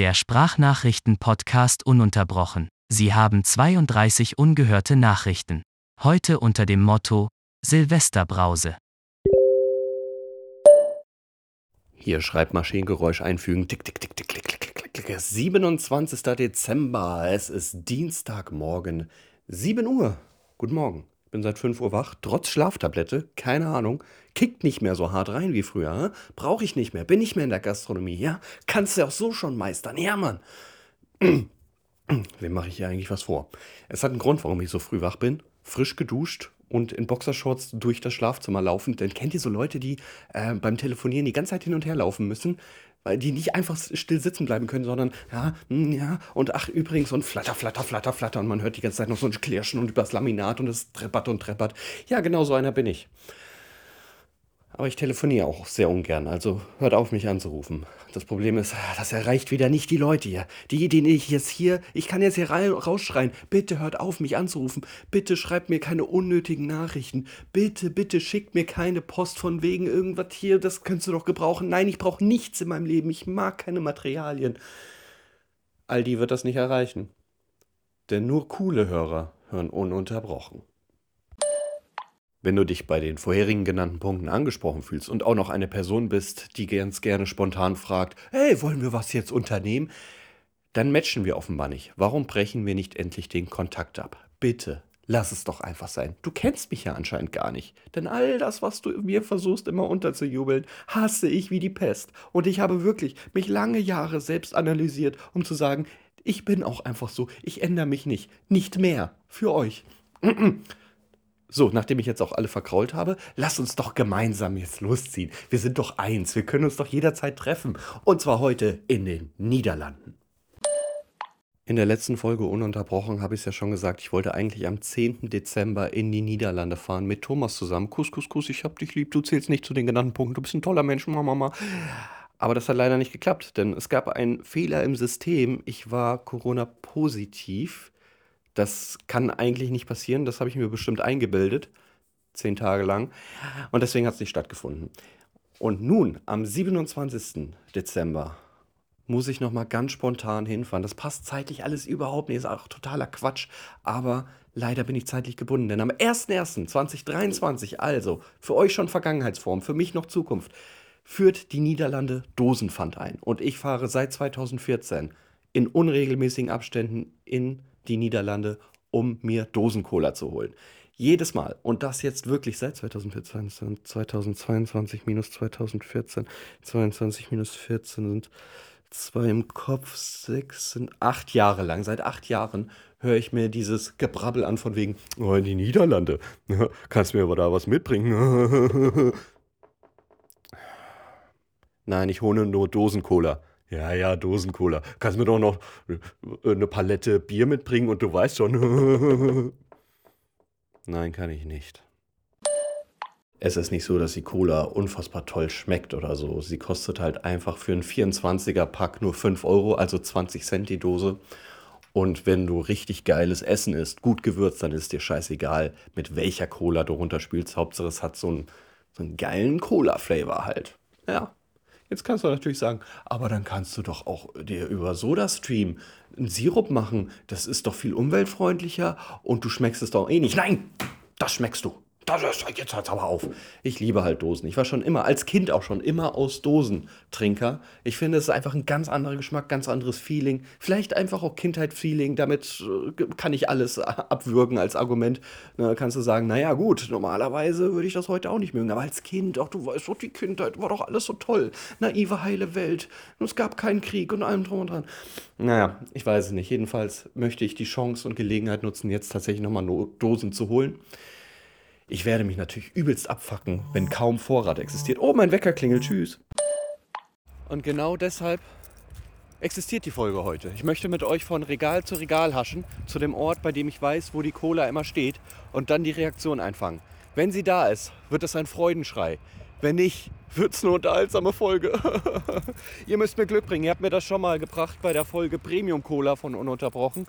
Der Sprachnachrichten-Podcast ununterbrochen. Sie haben 32 ungehörte Nachrichten. Heute unter dem Motto Silvesterbrause. Hier Schreibmaschinengeräusch einfügen. Tick, tick, tick, tick, tick, tick, tick, tick. 27. Dezember. Es ist Dienstagmorgen. 7 Uhr. Guten Morgen. Ich bin seit 5 Uhr wach, trotz Schlaftablette, keine Ahnung. Kickt nicht mehr so hart rein wie früher. Brauche ich nicht mehr. Bin nicht mehr in der Gastronomie. Ja, kannst du auch so schon meistern. Ja, Mann. Wem mache ich hier eigentlich was vor? Es hat einen Grund, warum ich so früh wach bin. Frisch geduscht und in Boxershorts durch das Schlafzimmer laufen. Denn kennt ihr so Leute, die äh, beim Telefonieren die ganze Zeit hin und her laufen müssen? Weil die nicht einfach still sitzen bleiben können, sondern ja, hm, ja, und ach, übrigens, und flatter, flatter, flatter, flatter. Und man hört die ganze Zeit noch so ein Klirschen und übers Laminat und es treppert und treppert. Ja, genau so einer bin ich. Aber ich telefoniere auch sehr ungern, also hört auf, mich anzurufen. Das Problem ist, das erreicht wieder nicht die Leute hier. Die, die ich jetzt hier, ich kann jetzt hier rausschreien, bitte hört auf, mich anzurufen. Bitte schreibt mir keine unnötigen Nachrichten. Bitte, bitte schickt mir keine Post von wegen irgendwas hier, das könntest du doch gebrauchen. Nein, ich brauche nichts in meinem Leben. Ich mag keine Materialien. All die wird das nicht erreichen. Denn nur coole Hörer hören ununterbrochen. Wenn du dich bei den vorherigen genannten Punkten angesprochen fühlst und auch noch eine Person bist, die ganz gerne spontan fragt, hey, wollen wir was jetzt unternehmen? Dann matchen wir offenbar nicht. Warum brechen wir nicht endlich den Kontakt ab? Bitte, lass es doch einfach sein. Du kennst mich ja anscheinend gar nicht. Denn all das, was du mir versuchst immer unterzujubeln, hasse ich wie die Pest. Und ich habe wirklich mich lange Jahre selbst analysiert, um zu sagen, ich bin auch einfach so, ich ändere mich nicht. Nicht mehr. Für euch. So, nachdem ich jetzt auch alle verkrault habe, lass uns doch gemeinsam jetzt losziehen. Wir sind doch eins, wir können uns doch jederzeit treffen. Und zwar heute in den Niederlanden. In der letzten Folge ununterbrochen habe ich es ja schon gesagt, ich wollte eigentlich am 10. Dezember in die Niederlande fahren mit Thomas zusammen. Kuss, Kuss, Kuss, ich hab dich lieb, du zählst nicht zu den genannten Punkten, du bist ein toller Mensch, Mama, Mama. Aber das hat leider nicht geklappt, denn es gab einen Fehler im System. Ich war Corona-positiv das kann eigentlich nicht passieren, das habe ich mir bestimmt eingebildet, zehn Tage lang. Und deswegen hat es nicht stattgefunden. Und nun, am 27. Dezember, muss ich nochmal ganz spontan hinfahren. Das passt zeitlich alles überhaupt nicht, ist auch totaler Quatsch. Aber leider bin ich zeitlich gebunden, denn am 01.01.2023, also für euch schon Vergangenheitsform, für mich noch Zukunft, führt die Niederlande Dosenpfand ein. Und ich fahre seit 2014 in unregelmäßigen Abständen in die Niederlande, um mir Dosen-Cola zu holen. Jedes Mal. Und das jetzt wirklich seit 2014, 2022 minus 2014, 22 minus 14 sind zwei im Kopf, sechs sind acht Jahre lang. Seit acht Jahren höre ich mir dieses Gebrabbel an von wegen, oh, in die Niederlande. Kannst mir aber da was mitbringen? Nein, ich hole nur Dosen-Cola. Ja, ja, Dosencola. Kannst mir doch noch äh, eine Palette Bier mitbringen und du weißt schon. Nein, kann ich nicht. Es ist nicht so, dass die Cola unfassbar toll schmeckt oder so. Sie kostet halt einfach für einen 24er-Pack nur 5 Euro, also 20 Cent die Dose. Und wenn du richtig geiles Essen isst, gut gewürzt, dann ist dir scheißegal, mit welcher Cola du runterspielst. Hauptsache es hat so einen, so einen geilen Cola-Flavor halt. Ja. Jetzt kannst du natürlich sagen, aber dann kannst du doch auch dir über SodaStream einen Sirup machen. Das ist doch viel umweltfreundlicher und du schmeckst es doch eh nicht. Nein, das schmeckst du. Das ist, jetzt hört's aber auf. Ich liebe halt Dosen. Ich war schon immer, als Kind auch schon, immer aus Dosen Trinker. Ich finde, es ist einfach ein ganz anderer Geschmack, ganz anderes Feeling. Vielleicht einfach auch Kindheit-Feeling. Damit äh, kann ich alles abwürgen als Argument. Da kannst du sagen, naja, gut, normalerweise würde ich das heute auch nicht mögen. Aber als Kind, ach, du weißt doch, die Kindheit war doch alles so toll. Naive, heile Welt. Und es gab keinen Krieg und allem drum und dran. Naja, ich weiß es nicht. Jedenfalls möchte ich die Chance und Gelegenheit nutzen, jetzt tatsächlich nochmal Dosen zu holen. Ich werde mich natürlich übelst abfacken, wenn kaum Vorrat existiert. Oh, mein Wecker klingelt, tschüss. Und genau deshalb existiert die Folge heute. Ich möchte mit euch von Regal zu Regal haschen, zu dem Ort, bei dem ich weiß, wo die Cola immer steht, und dann die Reaktion einfangen. Wenn sie da ist, wird es ein Freudenschrei. Wenn nicht, wird es eine unterhaltsame Folge. Ihr müsst mir Glück bringen. Ihr habt mir das schon mal gebracht bei der Folge Premium Cola von Ununterbrochen.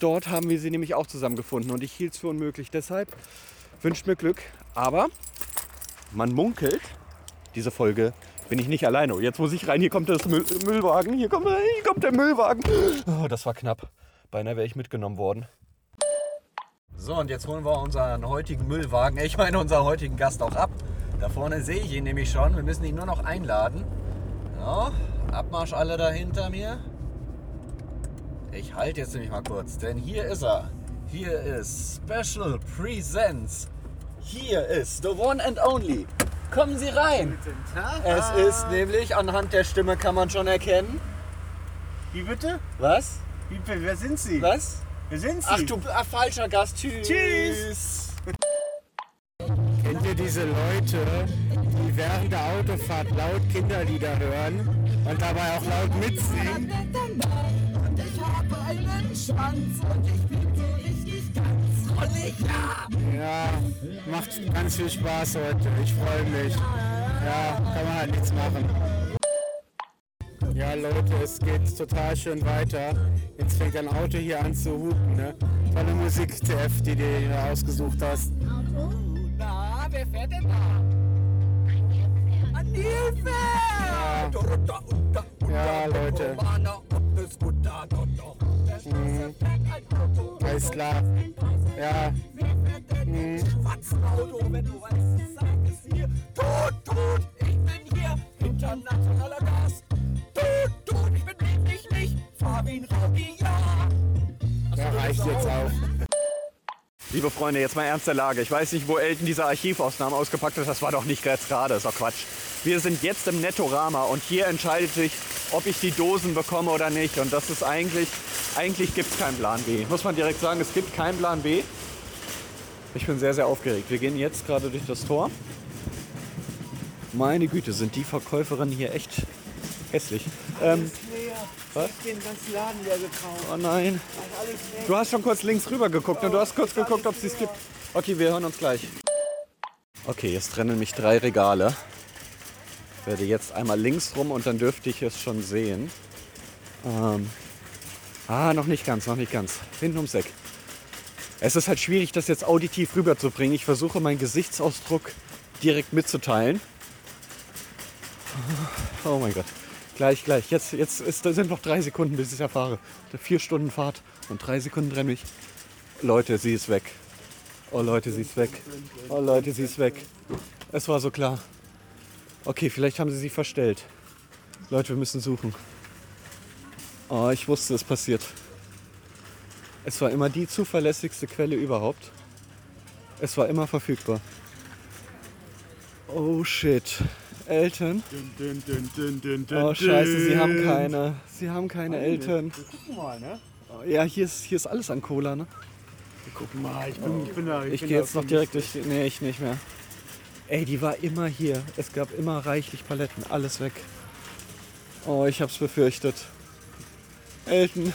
Dort haben wir sie nämlich auch zusammengefunden und ich hielt es für unmöglich. Deshalb wünscht mir Glück. Aber man munkelt, diese Folge bin ich nicht alleine. Jetzt muss ich rein. Hier kommt das Müll Müllwagen. Hier kommt, hier kommt der Müllwagen. Oh, das war knapp. Beinahe wäre ich mitgenommen worden. So, und jetzt holen wir unseren heutigen Müllwagen, ich meine unseren heutigen Gast auch ab. Da vorne sehe ich ihn nämlich schon. Wir müssen ihn nur noch einladen. Ja, Abmarsch alle da hinter mir. Ich halte jetzt nämlich mal kurz, denn hier ist er. Hier ist Special Presents. Hier ist the one and only. Kommen Sie rein. Es ist nämlich, anhand der Stimme kann man schon erkennen. Wie bitte? Was? Wie, wer sind Sie? Was? Wer sind Sie? Ach du ah, falscher Gast. Tschüss. Tschüss. Kennt ihr diese Leute, die während der Autofahrt laut Kinderlieder hören und dabei auch laut mitsingen? Ich habe einen Schwanz und ich bin ganz rollig, ja. Ja, macht ganz viel Spaß heute. Ich freue mich. Ja, kann man halt nichts machen. Ja, Leute, es geht total schön weiter. Jetzt fängt ein Auto hier an zu hupen. Ne? Tolle Musik, TF, die du hier ausgesucht hast. Na, wer fährt denn da? An Hilfe! Ja, Leute. Mhm. Alles klar. Ja. Mhm. Auto, wenn du weißt, sag es mir. Tod, tot, ich bin hier, internationaler Gast. Tod, tot, ich bin wirklich nicht, ein Rocky, ja. Ja, reicht jetzt auch. Liebe Freunde, jetzt mal ernst der Lage. Ich weiß nicht, wo Elton diese Archivausnahmen ausgepackt hat. Das war doch nicht gerade. Ist doch Quatsch. Wir sind jetzt im Nettorama und hier entscheidet sich, ob ich die Dosen bekomme oder nicht. Und das ist eigentlich, eigentlich gibt es keinen Plan B. Muss man direkt sagen, es gibt keinen Plan B. Ich bin sehr, sehr aufgeregt. Wir gehen jetzt gerade durch das Tor. Meine Güte, sind die Verkäuferinnen hier echt hässlich. Ähm, was? den ganzen Laden leer gekauft. oh nein. Du hast schon kurz links rüber geguckt und du hast kurz geguckt, ob es es gibt. Okay, wir hören uns gleich. Okay, jetzt trennen mich drei Regale. Ich werde jetzt einmal links rum und dann dürfte ich es schon sehen. Ähm, ah, noch nicht ganz, noch nicht ganz. Hinten ums Eck. Es ist halt schwierig, das jetzt auditiv rüberzubringen. Ich versuche meinen Gesichtsausdruck direkt mitzuteilen. Oh mein Gott. Gleich, gleich. Jetzt, jetzt ist, sind noch drei Sekunden, bis ich es erfahre. Vier Stunden Fahrt und drei Sekunden trennen mich. Leute, sie ist weg. Oh Leute, sie ist weg. Oh Leute, sie ist weg. Es war so klar. Okay, vielleicht haben sie sie verstellt. Leute, wir müssen suchen. Oh, ich wusste, es passiert. Es war immer die zuverlässigste Quelle überhaupt. Es war immer verfügbar. Oh shit. Eltern. Oh scheiße, sie haben keine. Sie haben keine Eltern. Guck mal, ne? Oh, Ja, hier ist, hier ist alles an Cola, ne? Guck mal, ich bin, ich bin da. Ich bin gehe jetzt noch direkt durch. die- Nee, ich nicht mehr. Ey, die war immer hier. Es gab immer reichlich Paletten. Alles weg. Oh, ich hab's befürchtet. Elton.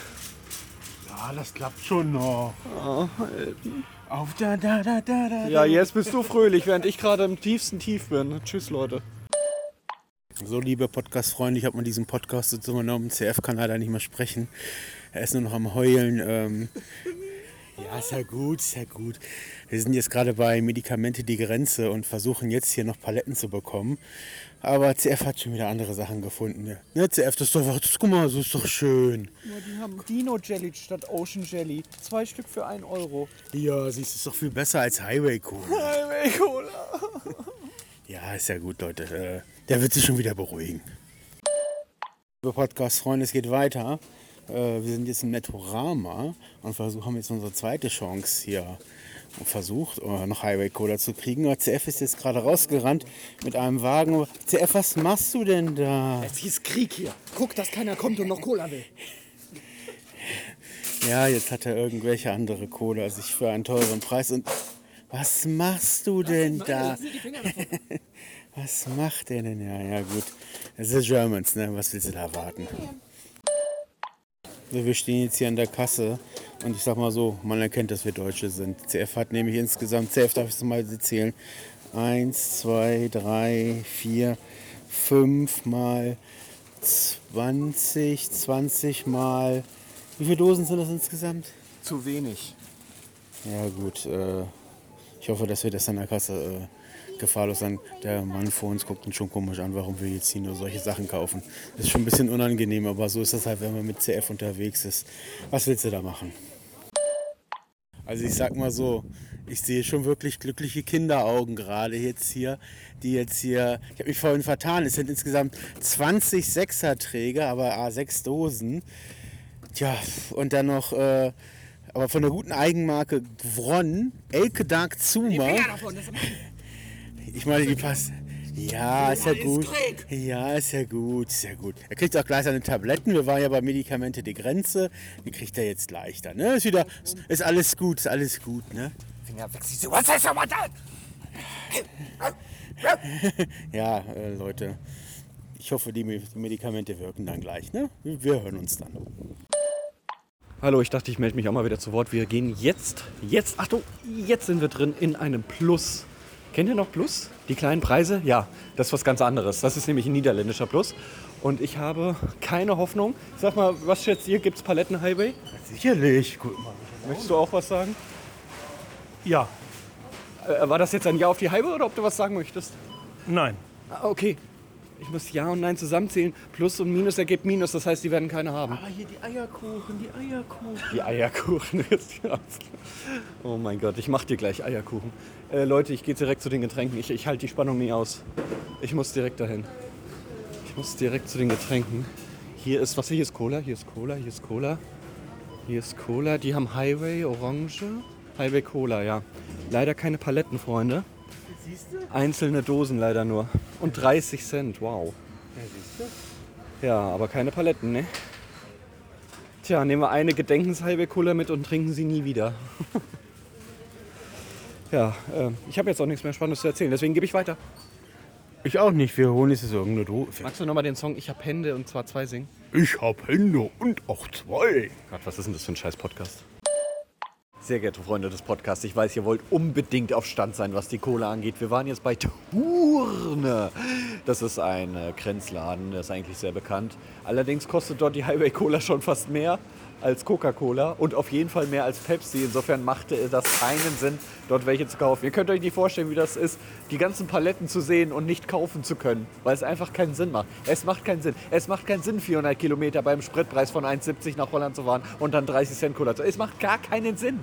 Ja, das klappt schon noch. Oh, Elton. Auf da, da, da, da, da. Ja, jetzt bist du fröhlich, während ich gerade im tiefsten Tief bin. Tschüss, Leute. So, liebe Podcast-Freunde, ich habe mal diesen Podcast dazu genommen. CF kann leider nicht mehr sprechen. Er ist nur noch am Heulen. Ähm, ja, ist ja gut, ist ja gut. Wir sind jetzt gerade bei Medikamente die Grenze und versuchen jetzt hier noch Paletten zu bekommen. Aber CF hat schon wieder andere Sachen gefunden. Ja, ne, CF, das ist doch, das, guck mal, das ist doch schön. Die haben Dino Jelly statt Ocean Jelly. Zwei Stück für 1 Euro. Ja, siehst du, ist doch viel besser als Highway Cola. Highway Cola. Ja, ist ja gut, Leute. Äh, der wird sich schon wieder beruhigen. Liebe Podcast-Freunde, es geht weiter. Äh, wir sind jetzt im Nettorama und versuchen, haben jetzt unsere zweite Chance hier versucht, äh, noch Highway Cola zu kriegen. Aber CF ist jetzt gerade rausgerannt mit einem Wagen. CF, was machst du denn da? Es hieß Krieg hier. Guck, dass keiner kommt und noch Cola will. Ja, jetzt hat er irgendwelche andere Cola sich für einen teuren Preis. Und was machst du denn da? Was macht der denn? Ja, ja, gut. Es ist Germans, ne? Was willst du da erwarten? So, wir stehen jetzt hier an der Kasse und ich sag mal so, man erkennt, dass wir Deutsche sind. CF hat nämlich insgesamt, CF darf ich es mal zählen, eins, zwei, drei, vier, fünf mal 20, 20 mal. Wie viele Dosen sind das insgesamt? Zu wenig. Ja, gut. Äh, Ich hoffe, dass wir das an der Kasse äh, gefahrlos sein. Der Mann vor uns guckt uns schon komisch an, warum wir jetzt hier nur solche Sachen kaufen. Das ist schon ein bisschen unangenehm, aber so ist das halt, wenn man mit CF unterwegs ist. Was willst du da machen? Also ich sag mal so, ich sehe schon wirklich glückliche Kinderaugen gerade jetzt hier, die jetzt hier, ich habe mich vorhin vertan, es sind insgesamt 20 Sechserträger, aber A6 Dosen. Tja, und dann noch, äh, aber von der guten Eigenmarke Vron, Elke Dark Zuma. Ich meine, die passt. Ja, ist ja gut. Ja, ist ja gut, ist ja gut. Er kriegt auch gleich seine Tabletten. Wir waren ja bei Medikamente die Grenze. Die kriegt er jetzt leichter. Ne? Ist wieder, ist alles gut, ist alles gut, ne? Finger weg, siehst du, was ist aber da? Ja, äh, Leute. Ich hoffe, die Medikamente wirken dann gleich, ne? Wir hören uns dann. Hallo, ich dachte, ich melde mich auch mal wieder zu Wort. Wir gehen jetzt, jetzt, Achtung, jetzt sind wir drin in einem Plus. Kennt ihr noch Plus? Die kleinen Preise? Ja, das ist was ganz anderes. Das ist nämlich ein niederländischer Plus. Und ich habe keine Hoffnung. Sag mal, was schätzt ihr? Gibt es Paletten-Highway? Sicherlich, guck mal. Möchtest du auch was sagen? Ja, Äh, war das jetzt ein Ja auf die Highway oder ob du was sagen möchtest? nein. Ah, okay. Ich muss Ja und Nein zusammenzählen. Plus und Minus ergibt Minus. Das heißt, die werden keine haben. Aber hier die Eierkuchen, die Eierkuchen. Die Eierkuchen. oh mein Gott, ich mach dir gleich Eierkuchen. Äh, Leute, ich gehe direkt zu den Getränken. Ich, ich halte die Spannung nie aus. Ich muss direkt dahin. Ich muss direkt zu den Getränken. Hier ist, was hier ist Cola, hier ist Cola, hier ist Cola. Hier ist Cola. Die haben Highway, Orange. Highway Cola, ja. Leider keine Paletten, Freunde. Einzelne Dosen leider nur. Und 30 Cent, wow. Ja, aber keine Paletten, ne? Tja, nehmen wir eine Gedenkens-Highway Cola mit und trinken sie nie wieder. ja, äh, ich habe jetzt auch nichts mehr Spannendes zu erzählen, deswegen gebe ich weiter. Ich auch nicht, wir holen jetzt irgendeine Dose. Magst du nochmal den Song Ich hab Hände und zwar zwei singen? Ich hab Hände und auch zwei. Gott, was ist denn das für ein scheiß Podcast? Sehr geehrte Freunde des Podcasts, ich weiß, ihr wollt unbedingt auf Stand sein, was die Cola angeht. Wir waren jetzt bei Turne. Das ist ein äh, Grenzladen, der ist eigentlich sehr bekannt. Allerdings kostet dort die Highway Cola schon fast mehr als Coca-Cola und auf jeden Fall mehr als Pepsi. Insofern machte das keinen Sinn, dort welche zu kaufen. Ihr könnt euch nicht vorstellen, wie das ist, die ganzen Paletten zu sehen und nicht kaufen zu können, weil es einfach keinen Sinn macht. Es macht keinen Sinn. Es macht keinen Sinn, 400 Kilometer beim Spritpreis von 1,70 nach Holland zu fahren und dann 30 Cent Cola zu. Es macht gar keinen Sinn.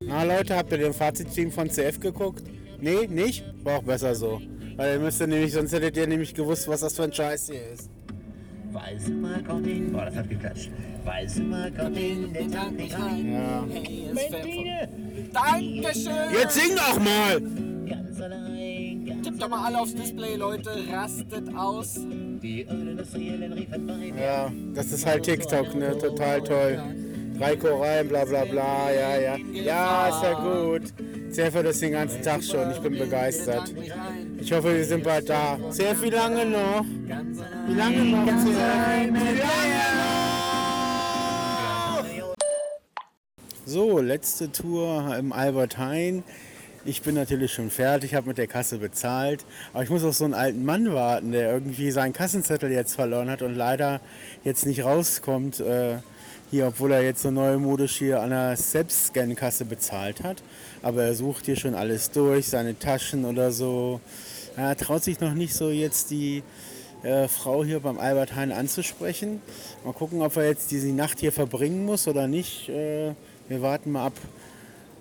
Na Leute, habt ihr den Fazitstream von CF geguckt? Nee, nicht? War auch besser so. Weil ihr müsst ihr nämlich, sonst hättet ihr nämlich gewusst, was das für ein Scheiß hier ist. Weiße Markordin, boah, das hat geklatscht. Weiße Markordin, den Tank nicht rein. Ja. Dankeschön! Jetzt sing doch mal! Ganz allein, ganz Tippt doch mal alle aufs Display, Leute. Rastet aus. die Unindustriellen riefen bei mir. Ja, das ist halt TikTok, ne? Total toll. Drei Korallen, bla bla bla, ja, ja. Ja, ist ja gut. CF hört das den ganzen Tag schon, ich bin begeistert. Ich hoffe, wir sind bald da. CF, wie lange noch? Wie lange noch? Wie lange noch? So, letzte Tour im Albert Hain. Ich bin natürlich schon fertig, habe mit der Kasse bezahlt. Aber ich muss auf so einen alten Mann warten, der irgendwie seinen Kassenzettel jetzt verloren hat und leider jetzt nicht rauskommt. Äh, hier, obwohl er jetzt so neumodisch hier an der Selbstscan-Kasse bezahlt hat. Aber er sucht hier schon alles durch, seine Taschen oder so. Er traut sich noch nicht so jetzt die äh, Frau hier beim Albert Heijn anzusprechen. Mal gucken, ob er jetzt diese Nacht hier verbringen muss oder nicht. Äh, wir warten mal ab.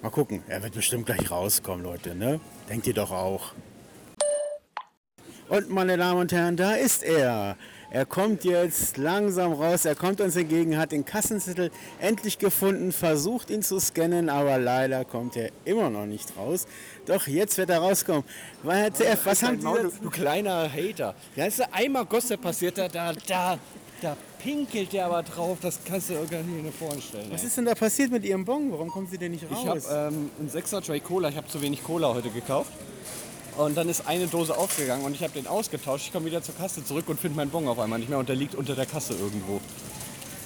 Mal gucken. Er wird bestimmt gleich rauskommen, Leute, ne? Denkt ihr doch auch. Und meine Damen und Herren, da ist er. Er kommt jetzt langsam raus. Er kommt uns entgegen, hat den Kassenzettel endlich gefunden, versucht ihn zu scannen, aber leider kommt er immer noch nicht raus. Doch jetzt wird er rauskommen. Weil Herr CF, was haben du, jetzt? du kleiner Hater. Ja, ist einmal Gosse passiert, da, da, da, da pinkelt der aber drauf. Das kannst du gar nicht hier vorstellen. Was ey. ist denn da passiert mit Ihrem Bon? Warum kommen Sie denn nicht raus? Ich habe ähm, einen 6er Tray Cola. Ich habe zu wenig Cola heute gekauft. Und dann ist eine Dose aufgegangen und ich habe den ausgetauscht. Ich komme wieder zur Kasse zurück und finde meinen Bon auf einmal nicht mehr und der liegt unter der Kasse irgendwo.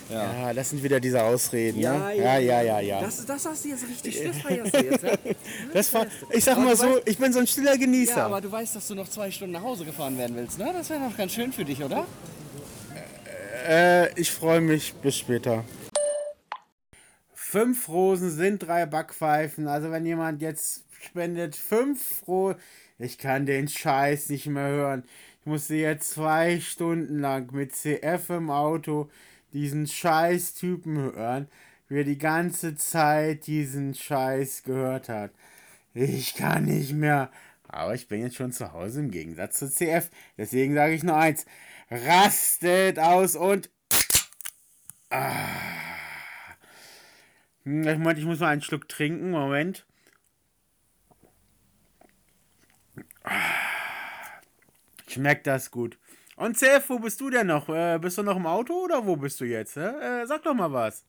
ja, das sind wieder diese Ausreden. ne? ja, ja, ja. ja. Das, das hast du jetzt richtig, das jetzt. Ja? Das war, ich sag Aber mal so, weißt- ich bin so ein stiller Genießer. ja, aber du weißt, dass du noch zwei Stunden nach Hause gefahren werden willst, ne? Das wäre noch ganz schön für dich, oder? Äh, ich freue mich. Bis später. Fünf Rosen sind drei Backpfeifen. Also wenn jemand jetzt spendet 5 Pro. Ich kann den Scheiß nicht mehr hören. Ich musste jetzt zwei Stunden lang mit CF im Auto diesen scheiß Typen hören, wie er die ganze Zeit diesen Scheiß gehört hat. Ich kann nicht mehr. Aber ich bin jetzt schon zu Hause im Gegensatz zu CF. Deswegen sage ich nur eins. Rastet aus und. Ah. Hm, Ich meinte, ich muss mal einen Schluck trinken. Moment. Schmeckt das gut. Und CF, wo bist du denn noch? Äh, bist du noch im Auto oder wo bist du jetzt? Äh, sag doch mal was.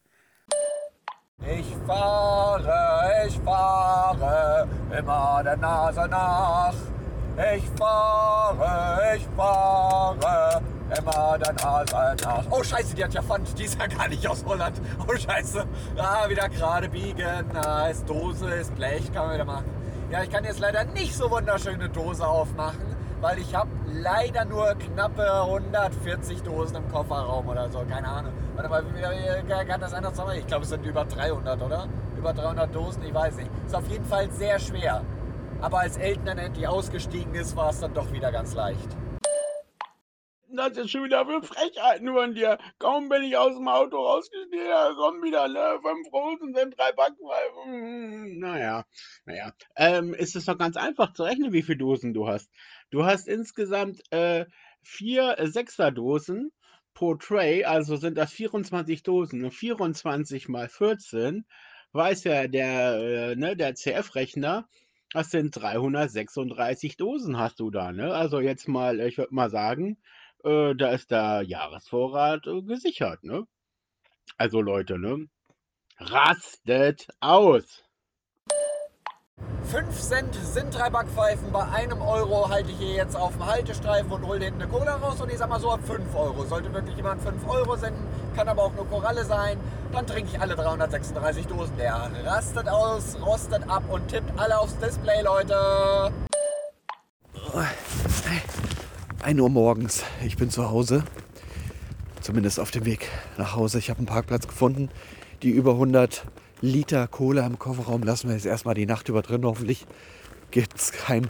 Ich fahre, ich fahre immer der Nase nach. Ich fahre, ich fahre immer der Nase nach. Oh Scheiße, die hat ja Pfand, die ist ja gar nicht aus Holland. Oh Scheiße, ah, wieder gerade biegen. Ah, ist Dose, ist Blech, kann man wieder machen. Ja, ich kann jetzt leider nicht so wunderschöne Dose aufmachen, weil ich habe leider nur knappe 140 Dosen im Kofferraum oder so, keine Ahnung. Warte mal, wie, kann das anders sein? Ich glaube, es sind über 300, oder? Über 300 Dosen, ich weiß nicht. Ist auf jeden Fall sehr schwer. Aber als Elton dann endlich ausgestiegen ist, war es dann doch wieder ganz leicht. Das ist schon wieder für Frechheiten von dir. Kaum bin ich aus dem Auto rausgestiegen, da kommen wieder ne, fünf Rosen sind drei Backpfeifen. Naja, naja. Ähm, ist es doch ganz einfach zu rechnen, wie viele Dosen du hast. Du hast insgesamt äh, vier äh, Sechserdosen pro Tray, also sind das 24 Dosen. Und 24 mal 14, weiß ja der, äh, ne, der CF-Rechner, das sind 336 Dosen hast du da, ne? Also jetzt mal, ich würde mal sagen, äh, da ist der Jahresvorrat äh, gesichert, ne? Also Leute, ne? Rastet aus! 5 Cent sind drei Backpfeifen. Bei einem Euro halte ich hier jetzt auf dem Haltestreifen und hole hinten eine Cola raus. Und ich sag mal so ab 5 Euro. Sollte wirklich jemand 5 Euro senden, kann aber auch nur Koralle sein. Dann trinke ich alle 336 Dosen. Der rastet aus, rostet ab und tippt alle aufs Display, Leute. 1 Uhr morgens. Ich bin zu Hause. Zumindest auf dem Weg nach Hause. Ich habe einen Parkplatz gefunden. Die über 100 Liter Cola im Kofferraum lassen wir jetzt erstmal die Nacht über drin. Hoffentlich gibt es keinen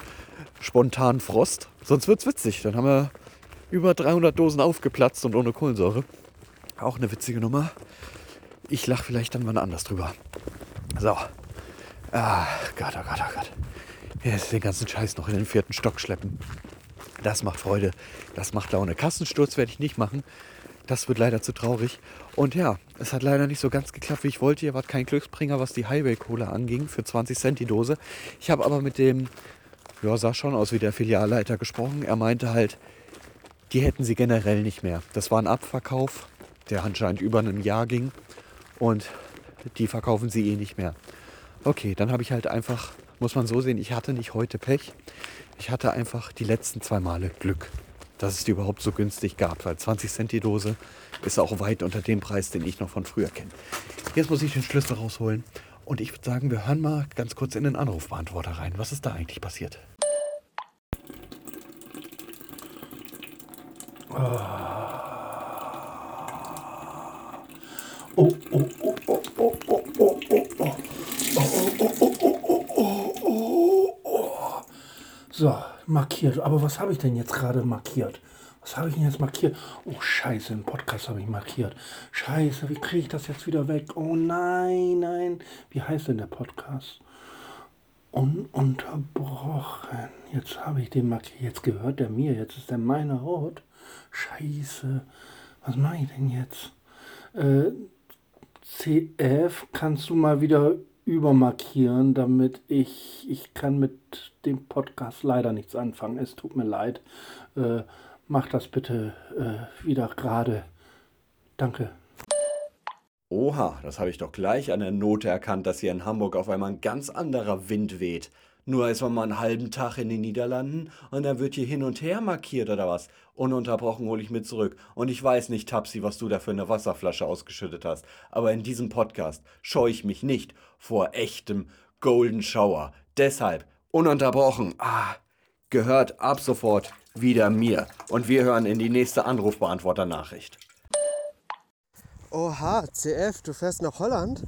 spontanen Frost. Sonst wird es witzig. Dann haben wir über 300 Dosen aufgeplatzt und ohne Kohlensäure. Auch eine witzige Nummer. Ich lache vielleicht dann mal anders drüber. So. Ah, Gott, oh Gott, oh Gott. Jetzt den ganzen Scheiß noch in den vierten Stock schleppen. Das macht Freude. Das macht Laune. Kassensturz werde ich nicht machen. Das wird leider zu traurig. Und ja, es hat leider nicht so ganz geklappt, wie ich wollte. Ihr wart kein Glücksbringer, was die Highway Cola anging, für 20 Cent die Dose. Ich habe aber mit dem, ja, sah schon aus wie der Filialleiter gesprochen. Er meinte halt, die hätten sie generell nicht mehr. Das war ein Abverkauf, der anscheinend über einem Jahr ging. Und die verkaufen sie eh nicht mehr. Okay, dann habe ich halt einfach, muss man so sehen, ich hatte nicht heute Pech. Ich hatte einfach die letzten zwei Male Glück, dass es die überhaupt so günstig gab. Weil 20 Cent die Dose ist auch weit unter dem Preis, den ich noch von früher kenne. Jetzt muss ich den Schlüssel rausholen. Und ich würde sagen, wir hören mal ganz kurz in den Anrufbeantworter rein. Was ist da eigentlich passiert? Oh, oh, oh, oh, oh, oh. So, markiert. Aber was habe ich denn jetzt gerade markiert? Was habe ich denn jetzt markiert? Oh, scheiße, im Podcast habe ich markiert. Scheiße, wie kriege ich das jetzt wieder weg? Oh nein, nein. Wie heißt denn der Podcast? Ununterbrochen. Jetzt habe ich den markiert. Jetzt gehört der mir. Jetzt ist der meiner rot. Scheiße. Was mache ich denn jetzt? Äh, CF, kannst du mal wieder übermarkieren, damit ich, ich kann mit dem Podcast leider nichts anfangen. Es tut mir leid. Äh, mach das bitte äh, wieder gerade. Danke. Oha, das habe ich doch gleich an der Note erkannt, dass hier in Hamburg auf einmal ein ganz anderer Wind weht. Nur ist man mal einen halben Tag in den Niederlanden und dann wird hier hin und her markiert oder was. Ununterbrochen hole ich mit zurück. Und ich weiß nicht, Tapsi, was du da für eine Wasserflasche ausgeschüttet hast. Aber in diesem Podcast scheue ich mich nicht vor echtem Golden Shower. Deshalb, ununterbrochen, ah, gehört ab sofort wieder mir. Und wir hören in die nächste Anrufbeantworter-Nachricht. Oha, CF, du fährst nach Holland?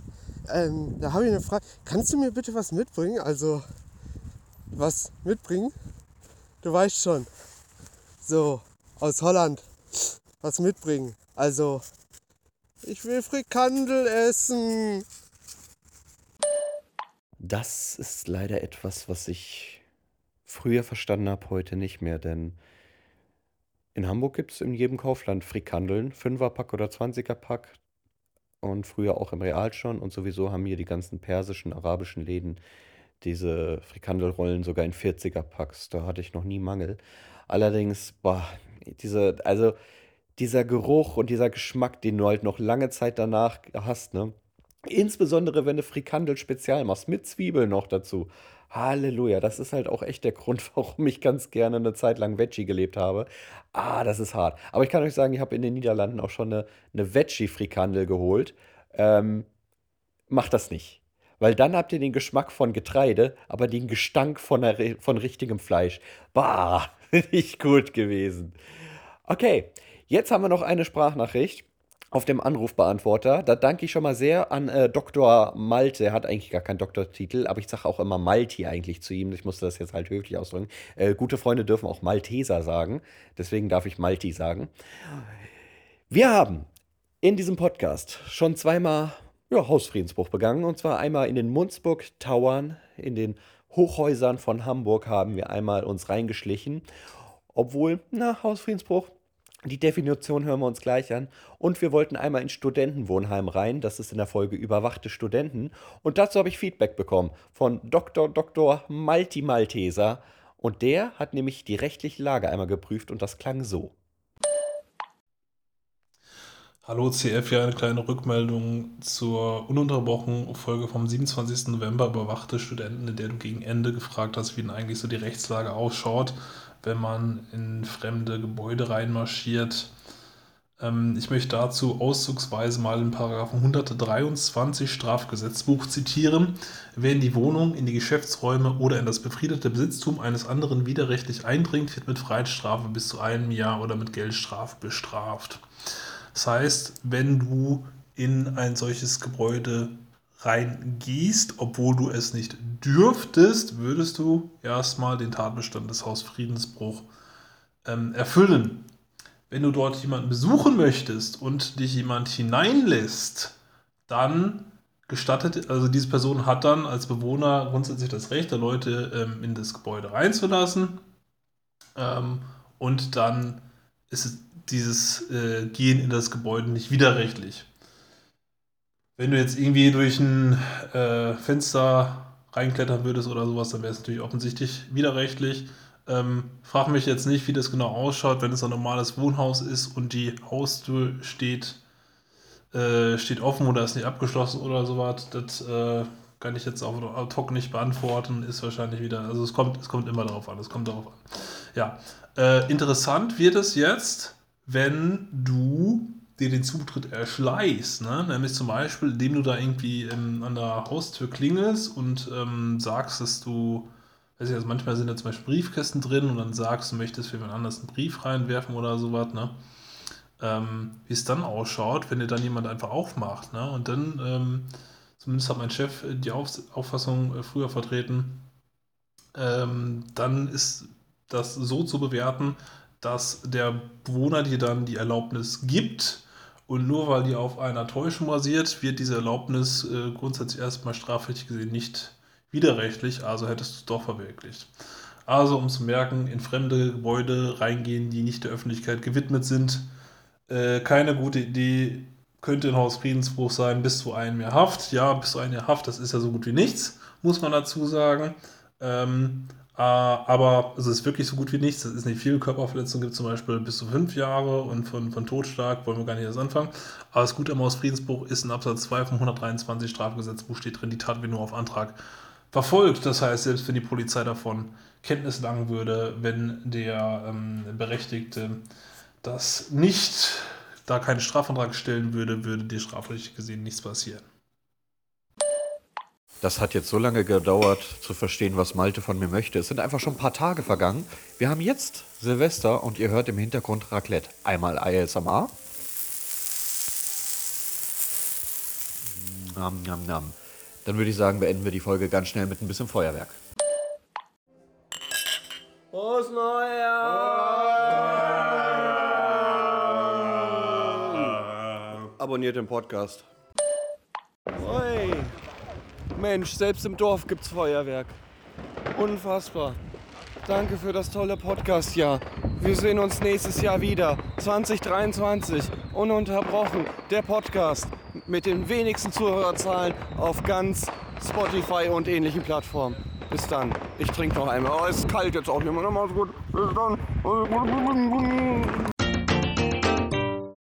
Ähm, da habe ich eine Frage. Kannst du mir bitte was mitbringen? Also, Was mitbringen? Du weißt schon. So, aus Holland. Was mitbringen. Also, ich will Frikandel essen. Das ist leider etwas, was ich früher verstanden habe, heute nicht mehr, denn in Hamburg gibt es in jedem Kaufland Frikandeln, 5er-Pack oder 20er-Pack und früher auch im Real schon und sowieso haben hier die ganzen persischen, arabischen Läden diese Frikandelrollen sogar in 40er-Packs. Da hatte ich noch nie Mangel. Allerdings, boah, diese, also dieser Geruch und dieser Geschmack, den du halt noch lange Zeit danach hast, ne? Insbesondere wenn du Frikandel spezial machst, mit Zwiebeln noch dazu. Halleluja, das ist halt auch echt der Grund, warum ich ganz gerne eine Zeit lang Veggie gelebt habe. Ah, das ist hart. Aber ich kann euch sagen, ich habe in den Niederlanden auch schon eine, eine Veggie-Frikandel geholt. Ähm, macht das nicht. Weil dann habt ihr den Geschmack von Getreide, aber den Gestank von, der, von richtigem Fleisch. Bah, nicht gut gewesen. Okay, jetzt haben wir noch eine Sprachnachricht auf dem Anrufbeantworter. Da danke ich schon mal sehr an äh, Dr. Malte. Er hat eigentlich gar keinen Doktortitel, aber ich sage auch immer Malti eigentlich zu ihm. Ich musste das jetzt halt höflich ausdrücken. Äh, gute Freunde dürfen auch Malteser sagen. Deswegen darf ich Malti sagen. Wir haben in diesem Podcast schon zweimal ja, Hausfriedensbruch begangen. Und zwar einmal in den Munzburg Towern, in den Hochhäusern von Hamburg haben wir einmal uns reingeschlichen. Obwohl, na, Hausfriedensbruch, die Definition hören wir uns gleich an. Und wir wollten einmal in Studentenwohnheim rein. Das ist in der Folge Überwachte Studenten. Und dazu habe ich Feedback bekommen von Dr. Dr. Malti Malteser. Und der hat nämlich die rechtliche Lage einmal geprüft und das klang so. Hallo CF, ja eine kleine Rückmeldung zur ununterbrochenen Folge vom 27. November überwachte Studenten, in der du gegen Ende gefragt hast, wie denn eigentlich so die Rechtslage ausschaut wenn man in fremde Gebäude reinmarschiert. Ähm, ich möchte dazu auszugsweise mal den Paragraphen 123 Strafgesetzbuch zitieren. Wer in die Wohnung, in die Geschäftsräume oder in das befriedete Besitztum eines anderen widerrechtlich eindringt, wird mit Freiheitsstrafe bis zu einem Jahr oder mit Geldstrafe bestraft. Das heißt, wenn du in ein solches Gebäude reingehst, obwohl du es nicht dürftest, würdest du erstmal den Tatbestand des Hausfriedensbruch ähm, erfüllen. Wenn du dort jemanden besuchen möchtest und dich jemand hineinlässt, dann gestattet, also diese Person hat dann als Bewohner grundsätzlich das Recht, der Leute ähm, in das Gebäude reinzulassen. Ähm, und dann ist dieses äh, Gehen in das Gebäude nicht widerrechtlich. Wenn du jetzt irgendwie durch ein äh, Fenster reinklettern würdest oder sowas, dann wäre es natürlich offensichtlich widerrechtlich. Ähm, frag mich jetzt nicht, wie das genau ausschaut, wenn es ein normales Wohnhaus ist und die Haustür steht, äh, steht offen oder ist nicht abgeschlossen oder sowas. Das äh, kann ich jetzt auf ad hoc nicht beantworten. Ist wahrscheinlich wieder, also es kommt, es kommt immer darauf an. Es kommt darauf an. Ja, äh, interessant wird es jetzt, wenn du dir den Zutritt erschleißt. Ne? Nämlich zum Beispiel, indem du da irgendwie ähm, an der Haustür klingelst und ähm, sagst, dass du, weiß ich, also manchmal sind da zum Beispiel Briefkästen drin und dann sagst, du möchtest für jemand anders einen Brief reinwerfen oder sowas. Ne? Ähm, Wie es dann ausschaut, wenn dir dann jemand einfach aufmacht. Ne? Und dann, ähm, zumindest hat mein Chef die Auf Auffassung äh, früher vertreten, ähm, dann ist das so zu bewerten, dass der Bewohner dir dann die Erlaubnis gibt, und nur weil die auf einer Täuschung basiert, wird diese Erlaubnis äh, grundsätzlich erstmal strafrechtlich gesehen nicht widerrechtlich, also hättest du es doch verwirklicht. Also, um zu merken, in fremde Gebäude reingehen, die nicht der Öffentlichkeit gewidmet sind, äh, keine gute Idee, könnte ein Hausfriedensbruch sein, bis zu einem Jahr Haft. Ja, bis zu einem Jahr Haft, das ist ja so gut wie nichts, muss man dazu sagen. Ähm, äh, aber es ist wirklich so gut wie nichts. Es ist nicht viel. Körperverletzung gibt zum Beispiel bis zu fünf Jahre und von, von Totschlag wollen wir gar nicht erst anfangen. Aber das Gute am Hausfriedensbruch ist in Absatz 2 vom 123 Strafgesetzbuch steht drin, die Tat wird nur auf Antrag verfolgt. Das heißt, selbst wenn die Polizei davon Kenntnis langen würde, wenn der ähm, Berechtigte das nicht, da keinen Strafantrag stellen würde, würde dir strafrechtlich gesehen nichts passieren. Das hat jetzt so lange gedauert, zu verstehen, was Malte von mir möchte. Es sind einfach schon ein paar Tage vergangen. Wir haben jetzt Silvester und ihr hört im Hintergrund Raclette. Einmal ASMR. Nam, nam, nam. Dann würde ich sagen, beenden wir die Folge ganz schnell mit ein bisschen Feuerwerk. Frohes Neujahr! Abonniert den Podcast. Oi. Mensch, selbst im Dorf gibt's Feuerwerk. Unfassbar. Danke für das tolle Podcast-Jahr. Wir sehen uns nächstes Jahr wieder. 2023. Ununterbrochen. Der Podcast mit den wenigsten Zuhörerzahlen auf ganz Spotify und ähnlichen Plattformen. Bis dann. Ich trinke noch einmal. Oh, es ist kalt jetzt auch nicht mehr. Bis dann.